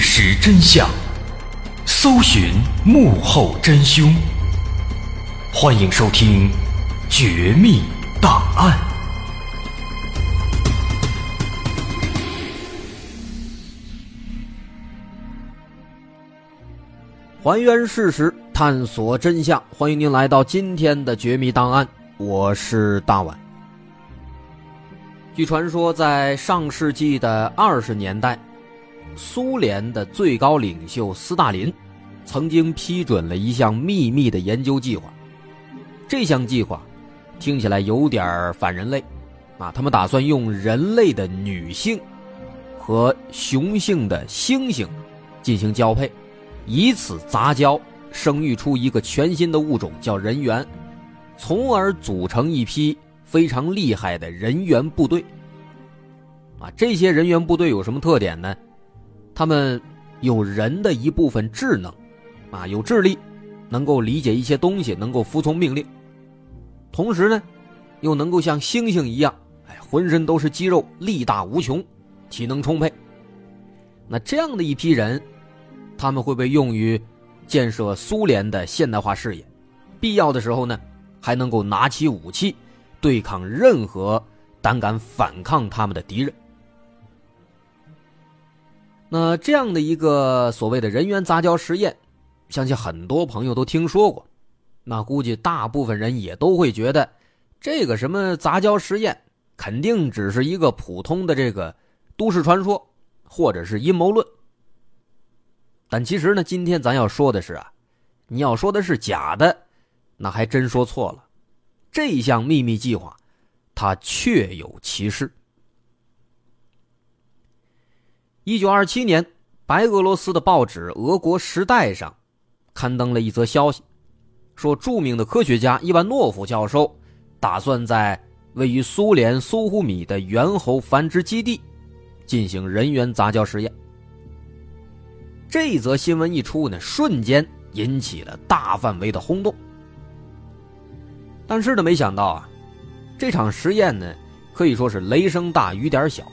实真相，搜寻幕后真凶。欢迎收听《绝密档案》，还原事实，探索真相。欢迎您来到今天的《绝密档案》，我是大碗。据传说，在上世纪的二十年代。苏联的最高领袖斯大林曾经批准了一项秘密的研究计划。这项计划听起来有点反人类啊！他们打算用人类的女性和雄性的猩猩进行交配，以此杂交生育出一个全新的物种，叫人猿，从而组成一批非常厉害的人猿部队。啊，这些人猿部队有什么特点呢？他们有人的一部分智能，啊，有智力，能够理解一些东西，能够服从命令。同时呢，又能够像猩猩一样，哎，浑身都是肌肉，力大无穷，体能充沛。那这样的一批人，他们会被用于建设苏联的现代化事业，必要的时候呢，还能够拿起武器，对抗任何胆敢反抗他们的敌人。那这样的一个所谓的人员杂交实验，相信很多朋友都听说过。那估计大部分人也都会觉得，这个什么杂交实验，肯定只是一个普通的这个都市传说，或者是阴谋论。但其实呢，今天咱要说的是啊，你要说的是假的，那还真说错了。这项秘密计划，它确有其事。一九二七年，白俄罗斯的报纸《俄国时代》上刊登了一则消息，说著名的科学家伊万诺夫教授打算在位于苏联苏呼米的猿猴繁殖基地进行人猿杂交实验。这则新闻一出呢，瞬间引起了大范围的轰动。但是呢，没想到啊，这场实验呢，可以说是雷声大雨点小。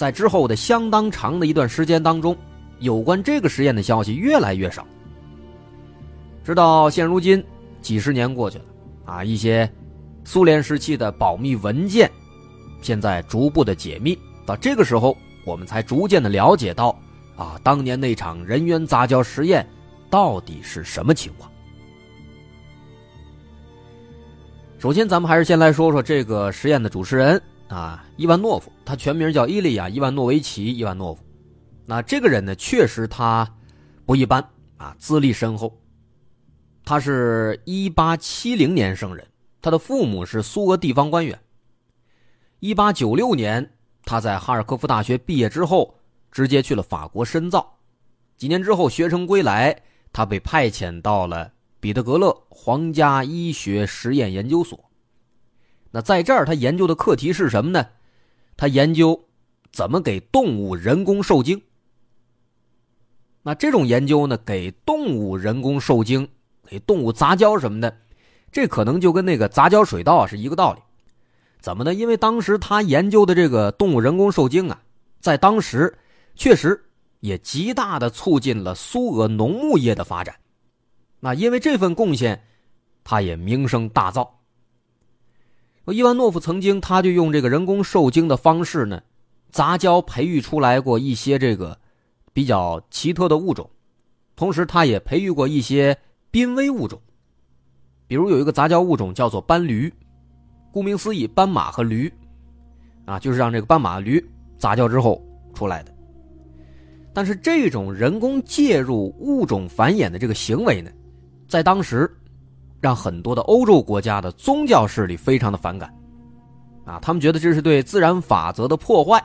在之后的相当长的一段时间当中，有关这个实验的消息越来越少。直到现如今，几十年过去了，啊，一些苏联时期的保密文件，现在逐步的解密。到这个时候，我们才逐渐的了解到，啊，当年那场人猿杂交实验到底是什么情况。首先，咱们还是先来说说这个实验的主持人啊，伊万诺夫，他全名叫伊利亚·伊万诺维奇·伊万诺夫。那这个人呢，确实他不一般啊，资历深厚。他是一八七零年生人，他的父母是苏俄地方官员。一八九六年，他在哈尔科夫大学毕业之后，直接去了法国深造。几年之后，学成归来，他被派遣到了。彼得格勒皇家医学实验研究所。那在这儿，他研究的课题是什么呢？他研究怎么给动物人工受精。那这种研究呢，给动物人工受精，给动物杂交什么的，这可能就跟那个杂交水稻是一个道理。怎么呢？因为当时他研究的这个动物人工受精啊，在当时确实也极大的促进了苏俄农牧业的发展。那因为这份贡献，他也名声大噪。伊万诺夫曾经，他就用这个人工受精的方式呢，杂交培育出来过一些这个比较奇特的物种，同时他也培育过一些濒危物种。比如有一个杂交物种叫做斑驴，顾名思义，斑马和驴，啊，就是让这个斑马驴杂交之后出来的。但是这种人工介入物种繁衍的这个行为呢？在当时，让很多的欧洲国家的宗教势力非常的反感，啊，他们觉得这是对自然法则的破坏，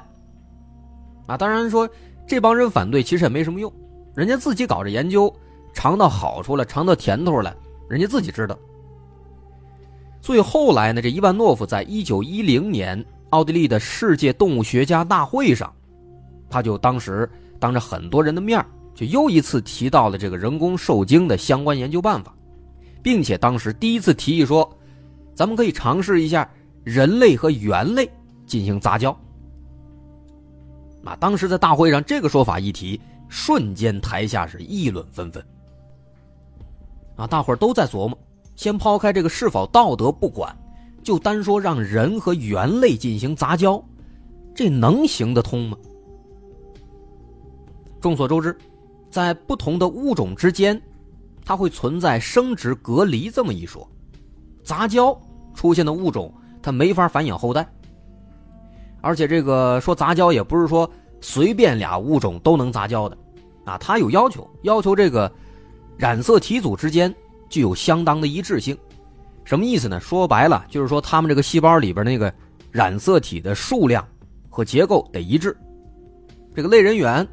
啊，当然说这帮人反对其实也没什么用，人家自己搞着研究，尝到好处了，尝到甜头了，人家自己知道。所以后来呢，这伊万诺夫在一九一零年奥地利的世界动物学家大会上，他就当时当着很多人的面就又一次提到了这个人工受精的相关研究办法，并且当时第一次提议说，咱们可以尝试一下人类和猿类进行杂交。啊，当时在大会上这个说法一提，瞬间台下是议论纷纷。啊，大伙儿都在琢磨，先抛开这个是否道德不管，就单说让人和猿类进行杂交，这能行得通吗？众所周知。在不同的物种之间，它会存在生殖隔离这么一说。杂交出现的物种，它没法繁衍后代。而且这个说杂交也不是说随便俩物种都能杂交的，啊，它有要求，要求这个染色体组之间具有相当的一致性。什么意思呢？说白了就是说，它们这个细胞里边那个染色体的数量和结构得一致。这个类人猿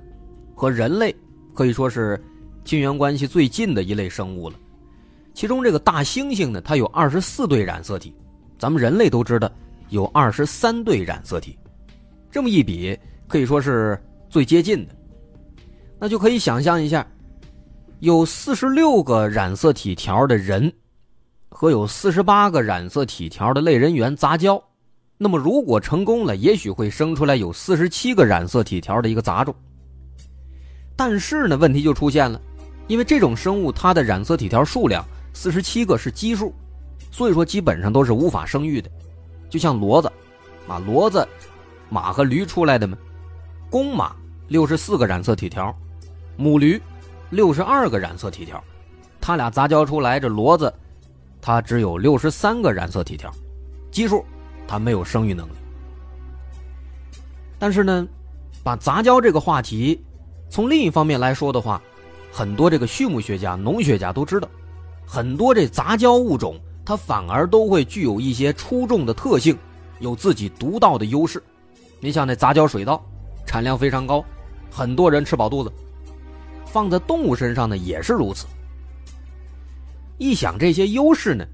和人类。可以说是亲缘关系最近的一类生物了。其中这个大猩猩呢，它有二十四对染色体，咱们人类都知道有二十三对染色体。这么一比，可以说是最接近的。那就可以想象一下，有四十六个染色体条的人和有四十八个染色体条的类人猿杂交，那么如果成功了，也许会生出来有四十七个染色体条的一个杂种。但是呢，问题就出现了，因为这种生物它的染色体条数量四十七个是奇数，所以说基本上都是无法生育的。就像骡子，啊，骡子、马和驴出来的嘛，公马六十四个染色体条，母驴六十二个染色体条，它俩杂交出来这骡子，它只有六十三个染色体条，奇数，它没有生育能力。但是呢，把杂交这个话题。从另一方面来说的话，很多这个畜牧学家、农学家都知道，很多这杂交物种它反而都会具有一些出众的特性，有自己独到的优势。你像那杂交水稻，产量非常高，很多人吃饱肚子。放在动物身上呢也是如此。一想这些优势呢，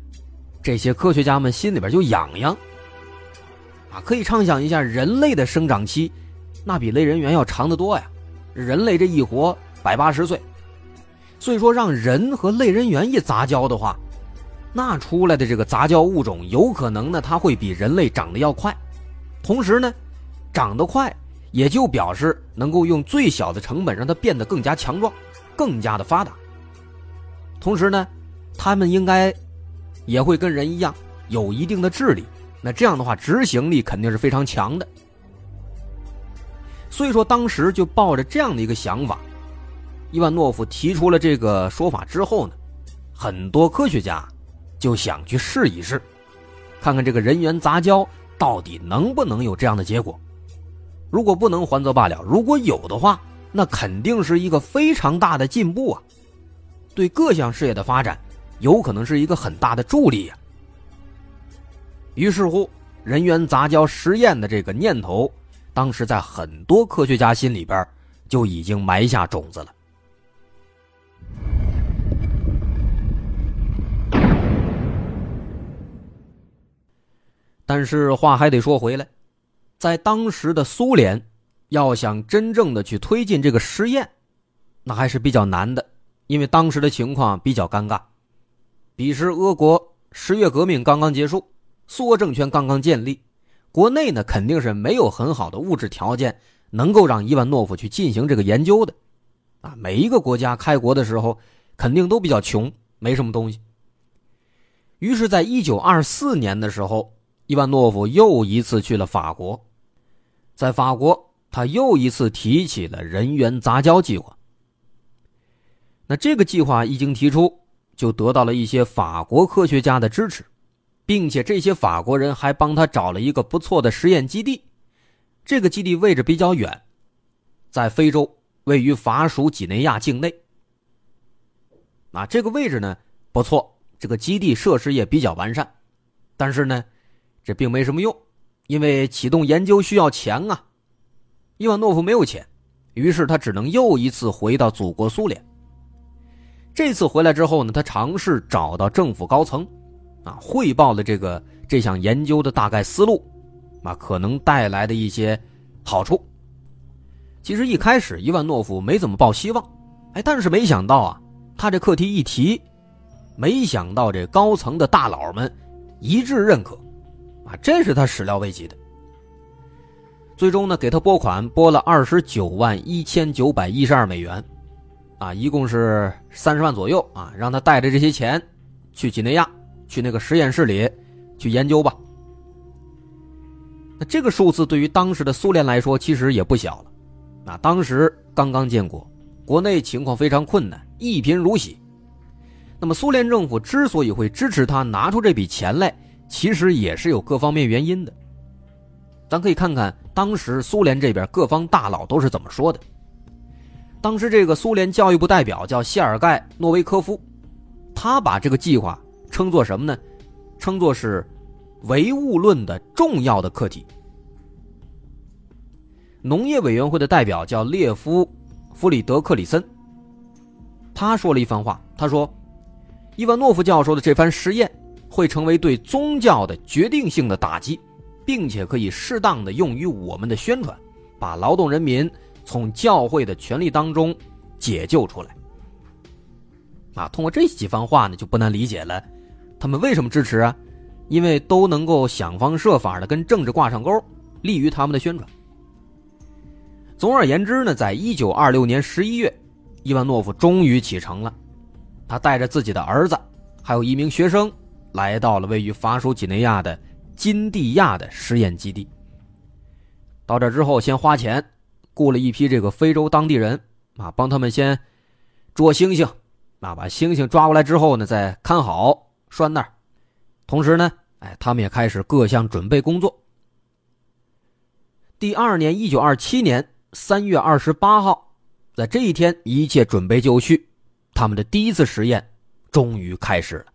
这些科学家们心里边就痒痒，啊，可以畅想一下，人类的生长期，那比类人猿要长得多呀。人类这一活百八十岁，所以说让人和类人猿一杂交的话，那出来的这个杂交物种有可能呢，它会比人类长得要快。同时呢，长得快也就表示能够用最小的成本让它变得更加强壮，更加的发达。同时呢，他们应该也会跟人一样有一定的智力。那这样的话，执行力肯定是非常强的。所以说，当时就抱着这样的一个想法，伊万诺夫提出了这个说法之后呢，很多科学家就想去试一试，看看这个人猿杂交到底能不能有这样的结果。如果不能，还则罢了；如果有的话，那肯定是一个非常大的进步啊，对各项事业的发展有可能是一个很大的助力呀。于是乎，人猿杂交实验的这个念头，当时在很多科学家心里边就已经埋下种子了。但是话还得说回来，在当时的苏联，要想真正的去推进这个实验，那还是比较难的，因为当时的情况比较尴尬。彼时，俄国十月革命刚刚结束。苏俄政权刚刚建立，国内呢肯定是没有很好的物质条件，能够让伊万诺夫去进行这个研究的，啊，每一个国家开国的时候肯定都比较穷，没什么东西。于是，在一九二四年的时候，伊万诺夫又一次去了法国，在法国，他又一次提起了人员杂交计划。那这个计划一经提出，就得到了一些法国科学家的支持。并且这些法国人还帮他找了一个不错的实验基地，这个基地位置比较远，在非洲，位于法属几内亚境内。啊，这个位置呢不错，这个基地设施也比较完善，但是呢，这并没什么用，因为启动研究需要钱啊。伊万诺夫没有钱，于是他只能又一次回到祖国苏联。这次回来之后呢，他尝试找到政府高层。啊，汇报了这个这项研究的大概思路，啊，可能带来的一些好处。其实一开始伊万诺夫没怎么抱希望，哎，但是没想到啊，他这课题一提，没想到这高层的大佬们一致认可，啊，这是他始料未及的。最终呢，给他拨款拨了二十九万一千九百一十二美元，啊，一共是三十万左右啊，让他带着这些钱去几内亚。去那个实验室里去研究吧。那这个数字对于当时的苏联来说，其实也不小了。那当时刚刚建国，国内情况非常困难，一贫如洗。那么苏联政府之所以会支持他拿出这笔钱来，其实也是有各方面原因的。咱可以看看当时苏联这边各方大佬都是怎么说的。当时这个苏联教育部代表叫谢尔盖·诺维科夫，他把这个计划。称作什么呢？称作是唯物论的重要的课题。农业委员会的代表叫列夫·弗里德克里森，他说了一番话。他说：“伊万诺夫教授的这番实验会成为对宗教的决定性的打击，并且可以适当的用于我们的宣传，把劳动人民从教会的权力当中解救出来。”啊，通过这几番话呢，就不难理解了。他们为什么支持啊？因为都能够想方设法的跟政治挂上钩，利于他们的宣传。总而言之呢，在一九二六年十一月，伊万诺夫终于启程了。他带着自己的儿子，还有一名学生，来到了位于法属几内亚的金地亚的实验基地。到这之后，先花钱雇了一批这个非洲当地人啊，帮他们先捉猩猩，啊，把猩猩抓过来之后呢，再看好。拴那儿，同时呢，哎，他们也开始各项准备工作。第二年，一九二七年三月二十八号，在这一天，一切准备就绪，他们的第一次实验终于开始了。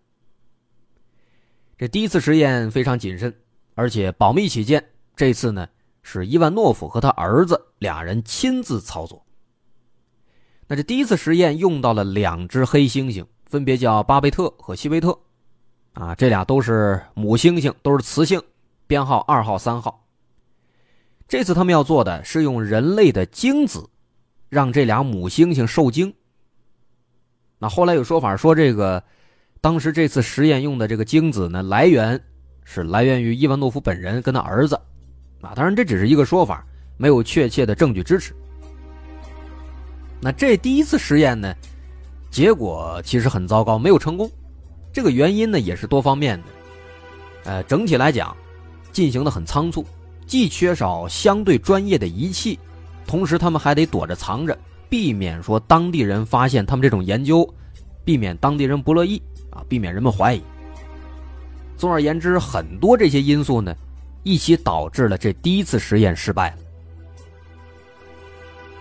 这第一次实验非常谨慎，而且保密起见，这次呢是伊万诺夫和他儿子俩人亲自操作。那这第一次实验用到了两只黑猩猩，分别叫巴贝特和西维特。啊，这俩都是母猩猩，都是雌性，编号二号、三号。这次他们要做的是用人类的精子，让这俩母猩猩受精。那后来有说法说，这个当时这次实验用的这个精子呢，来源是来源于伊万诺夫本人跟他儿子。啊，当然这只是一个说法，没有确切的证据支持。那这第一次实验呢，结果其实很糟糕，没有成功。这个原因呢，也是多方面的。呃，整体来讲，进行的很仓促，既缺少相对专业的仪器，同时他们还得躲着藏着，避免说当地人发现他们这种研究，避免当地人不乐意啊，避免人们怀疑。总而言之，很多这些因素呢，一起导致了这第一次实验失败了。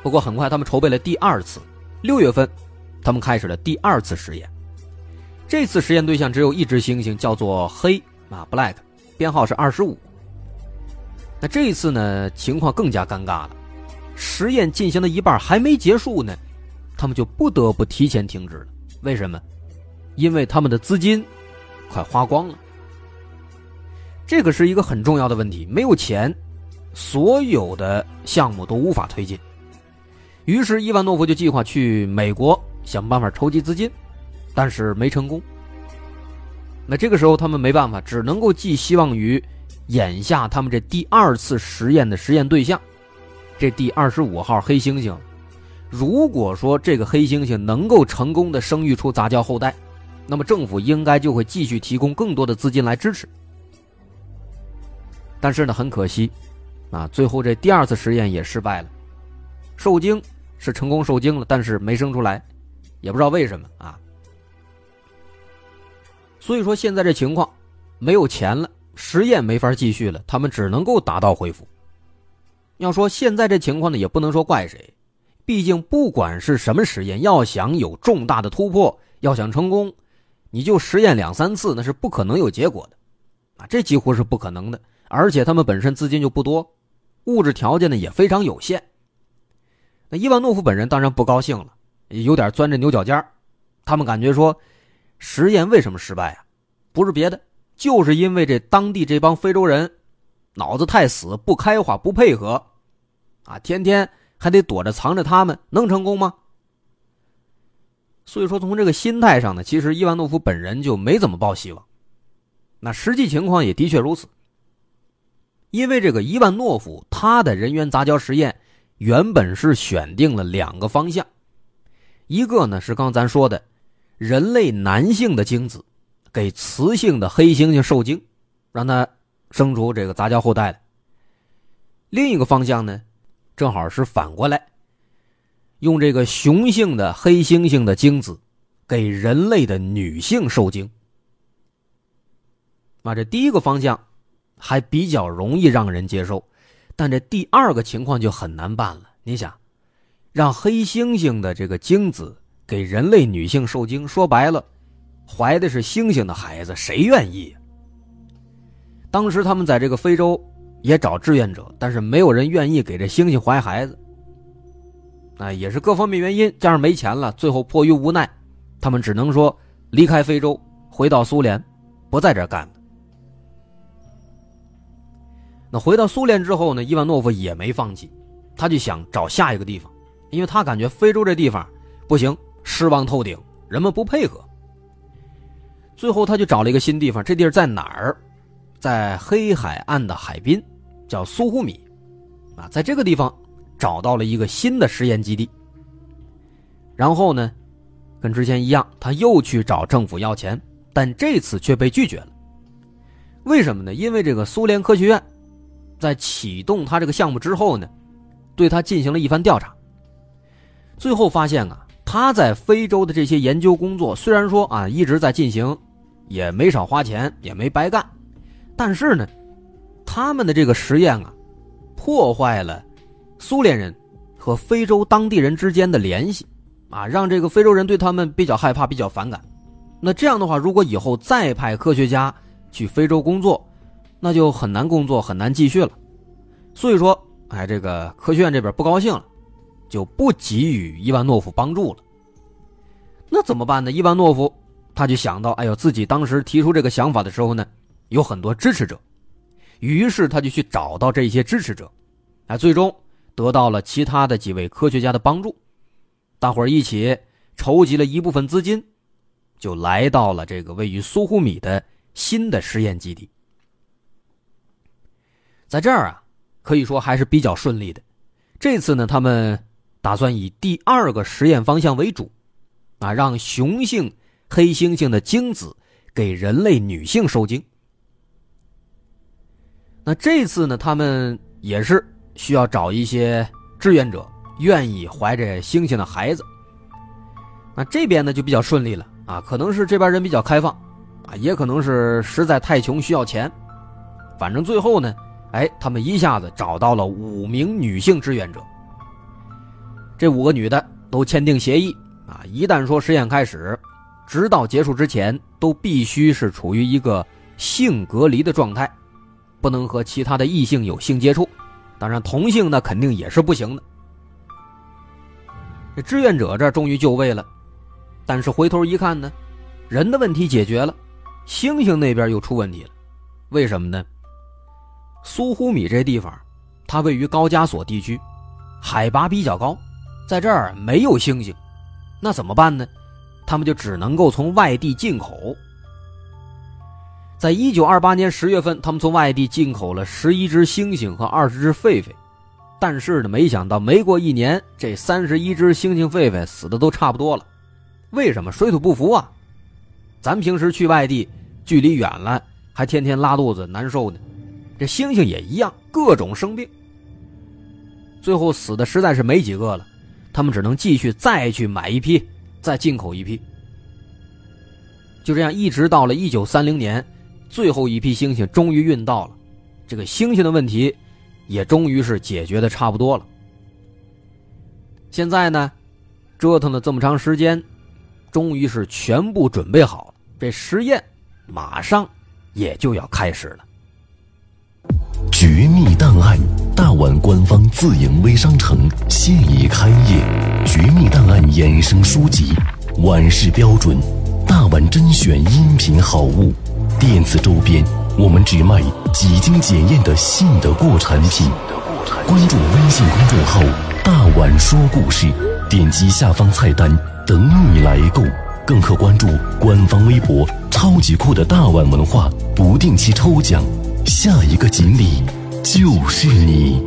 不过很快，他们筹备了第二次，六月份，他们开始了第二次实验。这次实验对象只有一只猩猩，叫做黑。啊，Black，编号是二十五。那这一次呢，情况更加尴尬了。实验进行了一半还没结束呢，他们就不得不提前停止了。为什么？因为他们的资金快花光了。这个是一个很重要的问题，没有钱，所有的项目都无法推进。于是伊万诺夫就计划去美国想办法筹集资金，但是没成功。那这个时候，他们没办法，只能够寄希望于眼下他们这第二次实验的实验对象，这第二十五号黑猩猩。如果说这个黑猩猩能够成功的生育出杂交后代，那么政府应该就会继续提供更多的资金来支持。但是呢，很可惜，啊，最后这第二次实验也失败了，受精是成功受精了，但是没生出来，也不知道为什么啊。所以说现在这情况，没有钱了，实验没法继续了，他们只能够打道回府。要说现在这情况呢，也不能说怪谁，毕竟不管是什么实验，要想有重大的突破，要想成功，你就实验两三次那是不可能有结果的，啊，这几乎是不可能的。而且他们本身资金就不多，物质条件呢也非常有限。那伊万诺夫本人当然不高兴了，有点钻着牛角尖他们感觉说。实验为什么失败啊？不是别的，就是因为这当地这帮非洲人脑子太死，不开化，不配合，啊，天天还得躲着藏着，他们能成功吗？所以说，从这个心态上呢，其实伊万诺夫本人就没怎么抱希望。那实际情况也的确如此，因为这个伊万诺夫他的人猿杂交实验原本是选定了两个方向，一个呢是刚咱说的。人类男性的精子给雌性的黑猩猩受精，让它生出这个杂交后代来。另一个方向呢，正好是反过来，用这个雄性的黑猩猩的精子给人类的女性受精。啊，这第一个方向还比较容易让人接受，但这第二个情况就很难办了。你想，让黑猩猩的这个精子。给人类女性受精，说白了，怀的是猩猩的孩子，谁愿意？当时他们在这个非洲也找志愿者，但是没有人愿意给这猩猩怀孩子。啊，也是各方面原因，加上没钱了，最后迫于无奈，他们只能说离开非洲，回到苏联，不在这干了。那回到苏联之后呢，伊万诺夫也没放弃，他就想找下一个地方，因为他感觉非洲这地方不行。失望透顶，人们不配合。最后，他就找了一个新地方。这地儿在哪儿？在黑海岸的海滨，叫苏呼米。啊，在这个地方找到了一个新的实验基地。然后呢，跟之前一样，他又去找政府要钱，但这次却被拒绝了。为什么呢？因为这个苏联科学院在启动他这个项目之后呢，对他进行了一番调查，最后发现啊。他在非洲的这些研究工作，虽然说啊一直在进行，也没少花钱，也没白干，但是呢，他们的这个实验啊，破坏了苏联人和非洲当地人之间的联系，啊，让这个非洲人对他们比较害怕，比较反感。那这样的话，如果以后再派科学家去非洲工作，那就很难工作，很难继续了。所以说，哎，这个科学院这边不高兴了。就不给予伊万诺夫帮助了。那怎么办呢？伊万诺夫他就想到，哎呦，自己当时提出这个想法的时候呢，有很多支持者，于是他就去找到这些支持者，啊，最终得到了其他的几位科学家的帮助，大伙儿一起筹集了一部分资金，就来到了这个位于苏呼米的新的实验基地。在这儿啊，可以说还是比较顺利的。这次呢，他们打算以第二个实验方向为主，啊，让雄性黑猩猩的精子给人类女性受精。那这次呢，他们也是需要找一些志愿者，愿意怀着猩猩的孩子。那这边呢就比较顺利了啊，可能是这边人比较开放，啊，也可能是实在太穷需要钱，反正最后呢，哎，他们一下子找到了五名女性志愿者。这五个女的都签订协议啊，一旦说实验开始，直到结束之前，都必须是处于一个性隔离的状态。不能和其他的异性有性接触，当然同性那肯定也是不行的。这志愿者这终于就位了，但是回头一看呢，人的问题解决了，猩猩那边又出问题了。为什么呢？苏呼米这地方，它位于高加索地区，海拔比较高，在这儿没有猩猩，那怎么办呢？他们就只能够从外地进口。在一九二八年十月份，他们从外地进口了十一只猩猩和二十只狒狒，但是呢，没想到没过一年，这三十一只猩猩、狒狒死的都差不多了。为什么？水土不服啊！咱平时去外地，距离远了，还天天拉肚子难受呢。这猩猩也一样，各种生病，最后死的实在是没几个了。他们只能继续再去买一批，再进口一批。就这样，一直到了一九三零年。最后一批星星终于运到了，这个星星的问题也终于是解决的差不多了。现在呢，折腾了这么长时间，终于是全部准备好了，这实验马上也就要开始了。绝密档案，大碗官方自营微商城现已开业，绝密档案衍生书籍，万世标准，大碗甄选音频好物。电子周边，我们只卖几经检验的信得过产品。关注微信公众号“大碗说故事”，点击下方菜单等你来购。更可关注官方微博“超级酷的大碗文化”，不定期抽奖，下一个锦鲤就是你。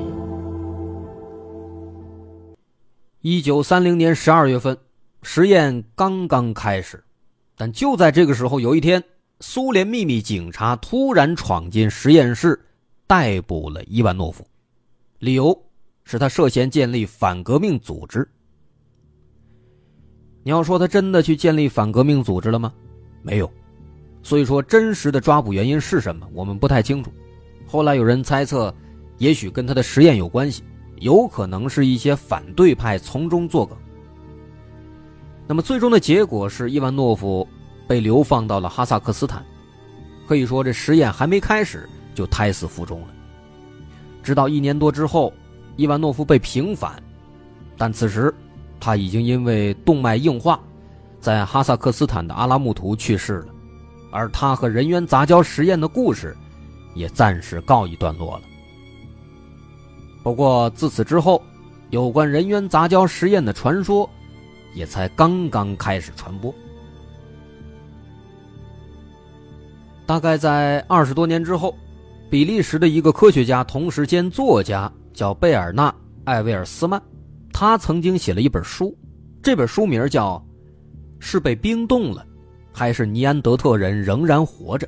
一九三零年十二月份，实验刚刚开始，但就在这个时候，有一天。苏联秘密警察突然闯进实验室，逮捕了伊万诺夫，理由是他涉嫌建立反革命组织。你要说他真的去建立反革命组织了吗？没有。所以说，真实的抓捕原因是什么，我们不太清楚。后来有人猜测，也许跟他的实验有关系，有可能是一些反对派从中作梗。那么最终的结果是伊万诺夫。被流放到了哈萨克斯坦，可以说这实验还没开始就胎死腹中了。直到一年多之后，伊万诺夫被平反，但此时他已经因为动脉硬化，在哈萨克斯坦的阿拉木图去世了，而他和人猿杂交实验的故事也暂时告一段落了。不过自此之后，有关人猿杂交实验的传说也才刚刚开始传播。大概在二十多年之后，比利时的一个科学家，同时兼作家，叫贝尔纳·艾维尔斯曼，他曾经写了一本书，这本书名叫《是被冰冻了，还是尼安德特人仍然活着》。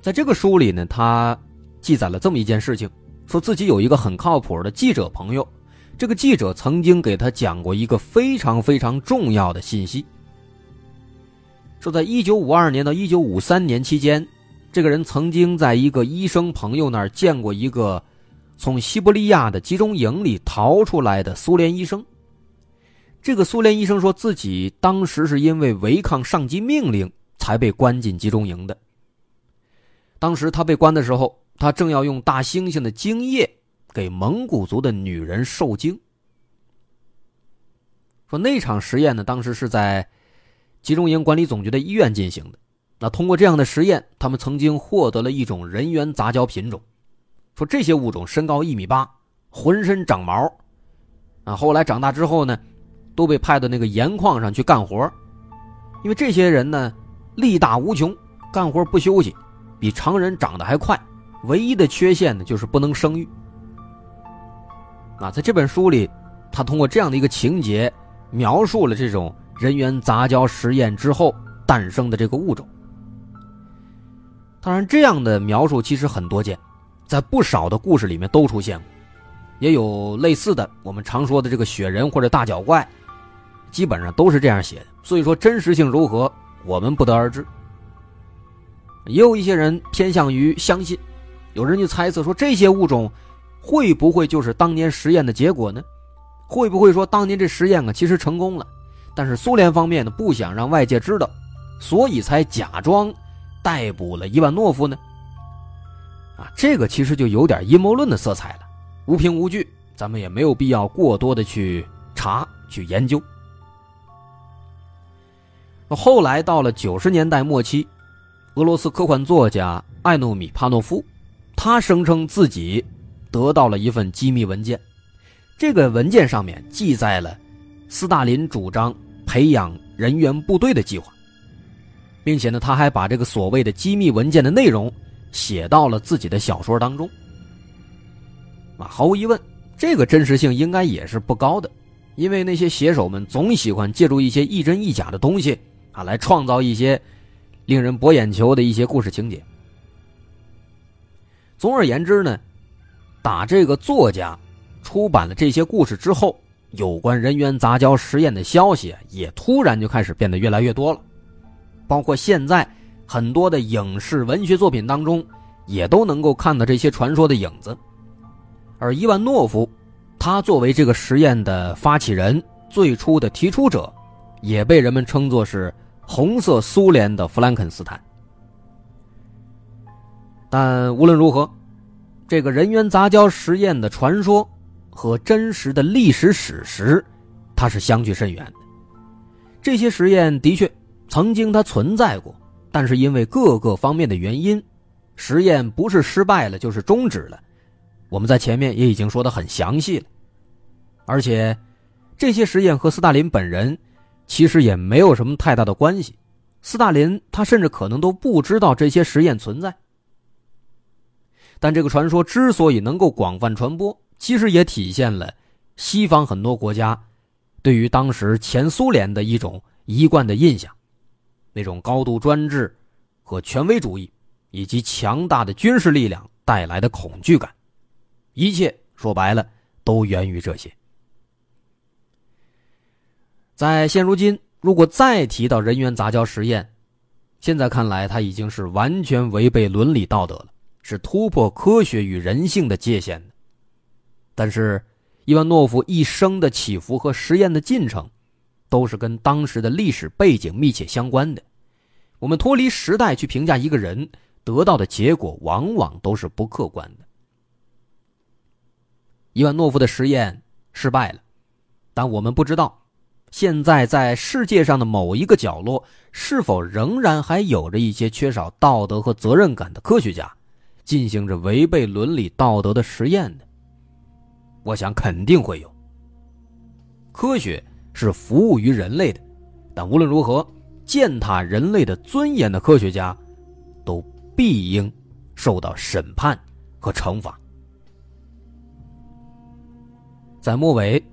在这个书里呢，他记载了这么一件事情，说自己有一个很靠谱的记者朋友，这个记者曾经给他讲过一个非常非常重要的信息。说，在一九五二年到一九五三年期间，这个人曾经在一个医生朋友那儿见过一个从西伯利亚的集中营里逃出来的苏联医生。这个苏联医生说自己当时是因为违抗上级命令才被关进集中营的。当时他被关的时候，他正要用大猩猩的精液给蒙古族的女人受精。说那场实验呢，当时是在。集中营管理总局的医院进行的。那通过这样的实验，他们曾经获得了一种人猿杂交品种。说这些物种身高一米八，浑身长毛，啊，后来长大之后呢，都被派到那个盐矿上去干活，因为这些人呢力大无穷，干活不休息，比常人长得还快，唯一的缺陷呢就是不能生育。啊，在这本书里，他通过这样的一个情节，描述了这种人猿杂交实验之后诞生的这个物种。当然，这样的描述其实很多见，在不少的故事里面都出现过，也有类似的。我们常说的这个雪人或者大脚怪，基本上都是这样写的。所以说，真实性如何，我们不得而知。也有一些人偏向于相信，有人就猜测说，这些物种会不会就是当年实验的结果呢？会不会说当年这实验啊，其实成功了，但是苏联方面呢不想让外界知道，所以才假装。逮捕了伊万诺夫呢？啊，这个其实就有点阴谋论的色彩了，无凭无据，咱们也没有必要过多的去查去研究。后来到了九十年代末期，俄罗斯科幻作家艾诺米帕诺夫，他声称自己得到了一份机密文件，这个文件上面记载了斯大林主张培养人员部队的计划。并且呢，他还把这个所谓的机密文件的内容写到了自己的小说当中。啊，毫无疑问，这个真实性应该也是不高的，因为那些写手们总喜欢借助一些亦真亦假的东西啊，来创造一些令人博眼球的一些故事情节。总而言之呢，打这个作家出版了这些故事之后，有关人猿杂交实验的消息也突然就开始变得越来越多了。包括现在很多的影视文学作品当中，也都能够看到这些传说的影子。而伊万诺夫，他作为这个实验的发起人、最初的提出者，也被人们称作是“红色苏联的弗兰肯斯坦”。但无论如何，这个人猿杂交实验的传说和真实的历史史实，它是相距甚远的。这些实验的确。曾经它存在过，但是因为各个方面的原因，实验不是失败了就是终止了。我们在前面也已经说的很详细了，而且这些实验和斯大林本人其实也没有什么太大的关系。斯大林他甚至可能都不知道这些实验存在。但这个传说之所以能够广泛传播，其实也体现了西方很多国家对于当时前苏联的一种一贯的印象。那种高度专制和权威主义，以及强大的军事力量带来的恐惧感，一切说白了都源于这些。在现如今，如果再提到人猿杂交实验，现在看来，它已经是完全违背伦理道德了，是突破科学与人性的界限的。但是，伊万诺夫一生的起伏和实验的进程。都是跟当时的历史背景密切相关的。我们脱离时代去评价一个人，得到的结果往往都是不客观的。伊万诺夫的实验失败了，但我们不知道，现在在世界上的某一个角落，是否仍然还有着一些缺少道德和责任感的科学家，进行着违背伦理道德的实验呢？我想肯定会有。科学。是服务于人类的，但无论如何，践踏人类的尊严的科学家，都必应受到审判和惩罚。在末尾，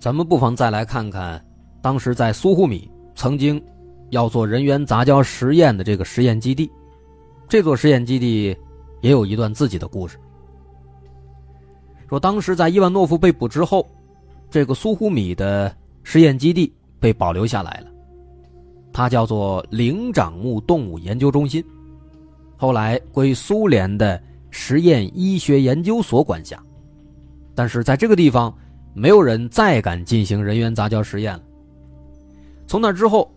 咱们不妨再来看看，当时在苏呼米曾经要做人员杂交实验的这个实验基地，这座实验基地也有一段自己的故事。说当时在伊万诺夫被捕之后，这个苏呼米的。实验基地被保留下来了，它叫做灵长目动物研究中心，后来归苏联的实验医学研究所管辖。但是在这个地方，没有人再敢进行人员杂交实验了。从那之后，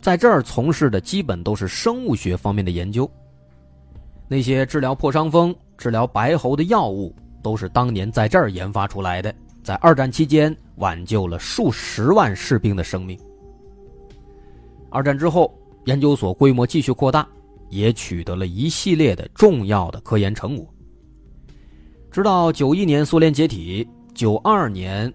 在这儿从事的基本都是生物学方面的研究。那些治疗破伤风、治疗白喉的药物，都是当年在这儿研发出来的。在二战期间，挽救了数十万士兵的生命。二战之后，研究所规模继续扩大，也取得了一系列的重要的科研成果。直到九一年苏联解体，九二年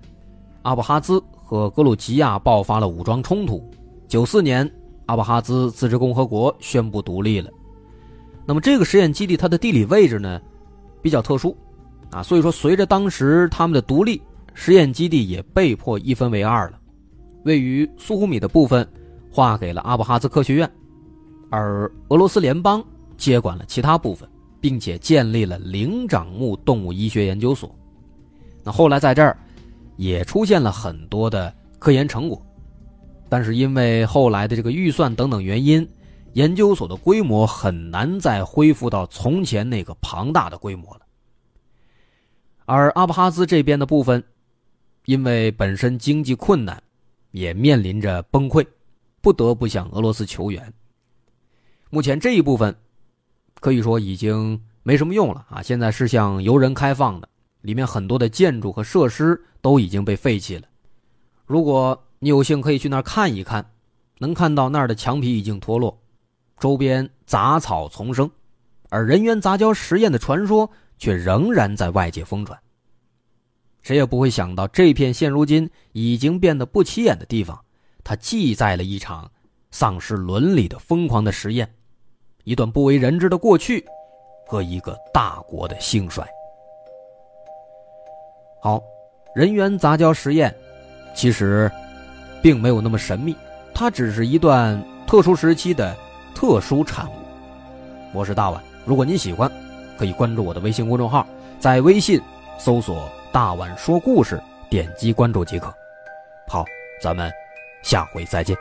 阿布哈兹和格鲁吉亚爆发了武装冲突，九四年阿布哈兹自治共和国宣布独立了。那么这个实验基地它的地理位置呢比较特殊啊，所以说随着当时他们的独立，实验基地也被迫一分为二了。位于苏胡米的部分划给了阿布哈兹科学院，而俄罗斯联邦接管了其他部分，并且建立了灵长目动物医学研究所。那后来在这儿也出现了很多的科研成果，但是因为后来的这个预算等等原因，研究所的规模很难再恢复到从前那个庞大的规模了。而阿布哈兹这边的部分，因为本身经济困难。也面临着崩溃，不得不向俄罗斯求援。目前这一部分可以说已经没什么用了啊！现在是向游人开放的，里面很多的建筑和设施都已经被废弃了。如果你有幸可以去那儿看一看，能看到那儿的墙皮已经脱落，周边杂草丛生，而人猿杂交实验的传说却仍然在外界疯传。谁也不会想到，这片现如今已经变得不起眼的地方，它记载了一场丧失伦理的疯狂的实验，一段不为人知的过去，和一个大国的兴衰。好，人猿杂交实验其实并没有那么神秘，它只是一段特殊时期的特殊产物。我是大碗，如果您喜欢，可以关注我的微信公众号，在微信搜索。大碗说故事，点击关注即可。好，咱们下回再见。